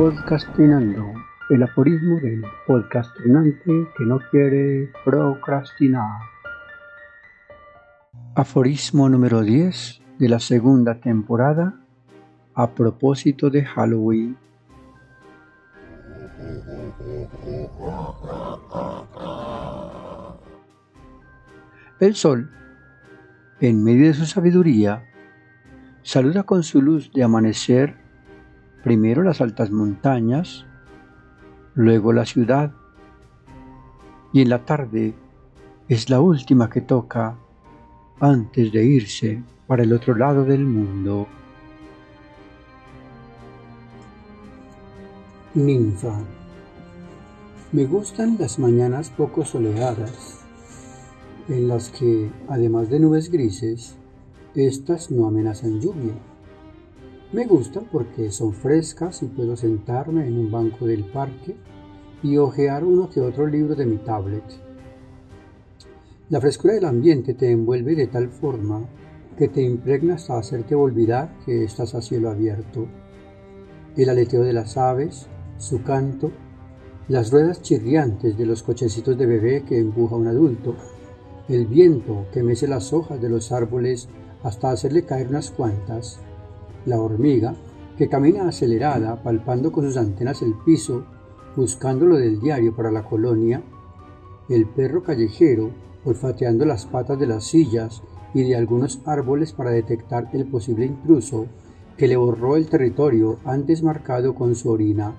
Podcastinando, el aforismo del podcastinante que no quiere procrastinar. Aforismo número 10 de la segunda temporada a propósito de Halloween. El sol, en medio de su sabiduría, saluda con su luz de amanecer primero las altas montañas, luego la ciudad, y en la tarde es la última que toca antes de irse para el otro lado del mundo. Ninfa. Me gustan las mañanas poco soleadas, en las que, además de nubes grises, estas no amenazan lluvia. Me gustan porque son frescas y puedo sentarme en un banco del parque y hojear uno que otro libro de mi tablet. La frescura del ambiente te envuelve de tal forma que te impregna hasta hacerte olvidar que estás a cielo abierto. El aleteo de las aves, su canto, las ruedas chirriantes de los cochecitos de bebé que empuja un adulto, el viento que mece las hojas de los árboles hasta hacerle caer unas cuantas, la hormiga, que camina acelerada, palpando con sus antenas el piso, buscando lo del diario para la colonia, el perro callejero, olfateando las patas de las sillas y de algunos árboles para detectar el posible intruso que le borró el territorio antes marcado con su orina.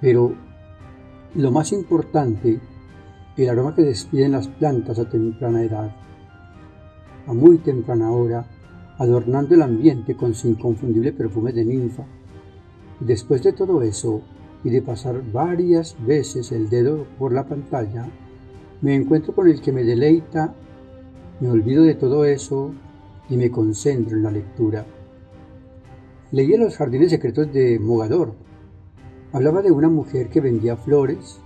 Pero lo más importante, el aroma que despiden las plantas a temprana edad. A muy temprana hora, adornando el ambiente con su inconfundible perfume de ninfa. Después de todo eso, y de pasar varias veces el dedo por la pantalla, me encuentro con el que me deleita, me olvido de todo eso y me concentro en la lectura. Leí Los Jardines Secretos de Mogador. Hablaba de una mujer que vendía flores,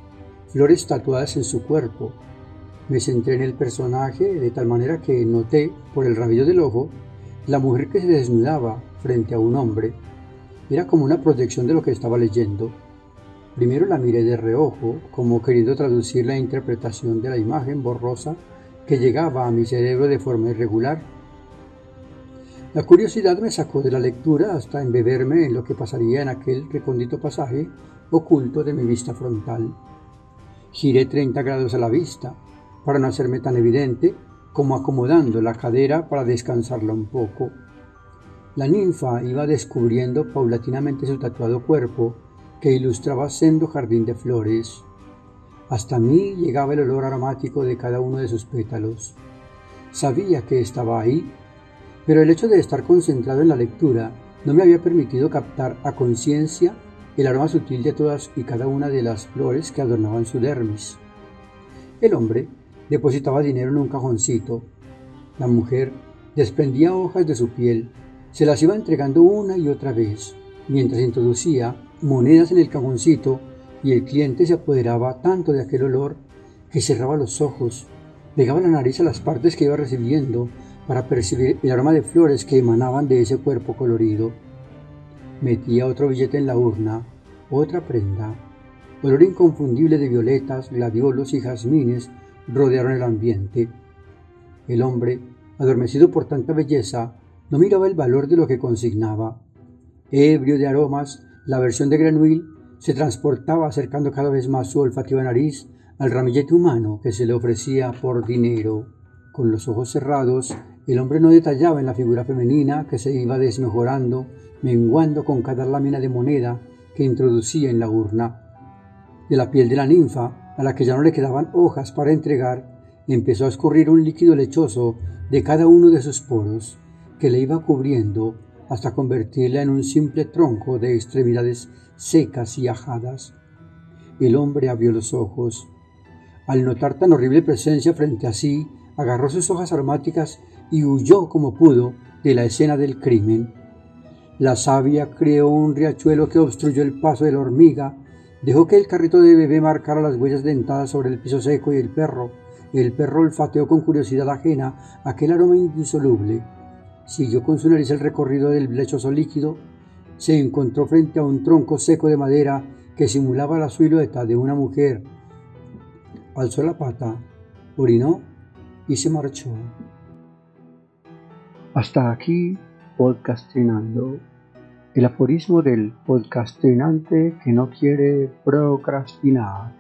flores tatuadas en su cuerpo. Me centré en el personaje de tal manera que noté, por el rabillo del ojo, la mujer que se desnudaba frente a un hombre era como una proyección de lo que estaba leyendo. Primero la miré de reojo, como queriendo traducir la interpretación de la imagen borrosa que llegaba a mi cerebro de forma irregular. La curiosidad me sacó de la lectura hasta embeberme en lo que pasaría en aquel recóndito pasaje oculto de mi vista frontal. Giré 30 grados a la vista, para no hacerme tan evidente como acomodando la cadera para descansarla un poco. La ninfa iba descubriendo paulatinamente su tatuado cuerpo que ilustraba sendo jardín de flores. Hasta mí llegaba el olor aromático de cada uno de sus pétalos. Sabía que estaba ahí, pero el hecho de estar concentrado en la lectura no me había permitido captar a conciencia el aroma sutil de todas y cada una de las flores que adornaban su dermis. El hombre depositaba dinero en un cajoncito. La mujer desprendía hojas de su piel, se las iba entregando una y otra vez, mientras introducía monedas en el cajoncito y el cliente se apoderaba tanto de aquel olor que cerraba los ojos, pegaba la nariz a las partes que iba recibiendo para percibir el aroma de flores que emanaban de ese cuerpo colorido. Metía otro billete en la urna, otra prenda. Olor inconfundible de violetas, gladiolos y jazmines rodearon el ambiente. El hombre, adormecido por tanta belleza, no miraba el valor de lo que consignaba. Ebrio de aromas, la versión de Grenouille se transportaba acercando cada vez más su olfativa nariz al ramillete humano que se le ofrecía por dinero. Con los ojos cerrados, el hombre no detallaba en la figura femenina que se iba desmejorando, menguando con cada lámina de moneda que introducía en la urna. De la piel de la ninfa a la que ya no le quedaban hojas para entregar, empezó a escurrir un líquido lechoso de cada uno de sus poros, que le iba cubriendo hasta convertirla en un simple tronco de extremidades secas y ajadas. El hombre abrió los ojos. Al notar tan horrible presencia frente a sí, agarró sus hojas aromáticas y huyó como pudo de la escena del crimen. La savia creó un riachuelo que obstruyó el paso de la hormiga Dejó que el carrito de bebé marcara las huellas dentadas sobre el piso seco y el perro, el perro olfateó con curiosidad ajena aquel aroma indisoluble. Siguió con su nariz el recorrido del lechoso líquido, se encontró frente a un tronco seco de madera que simulaba la silueta de una mujer. Alzó la pata, orinó y se marchó. Hasta aquí, podcastinando el aforismo del podcastinante que no quiere procrastinar.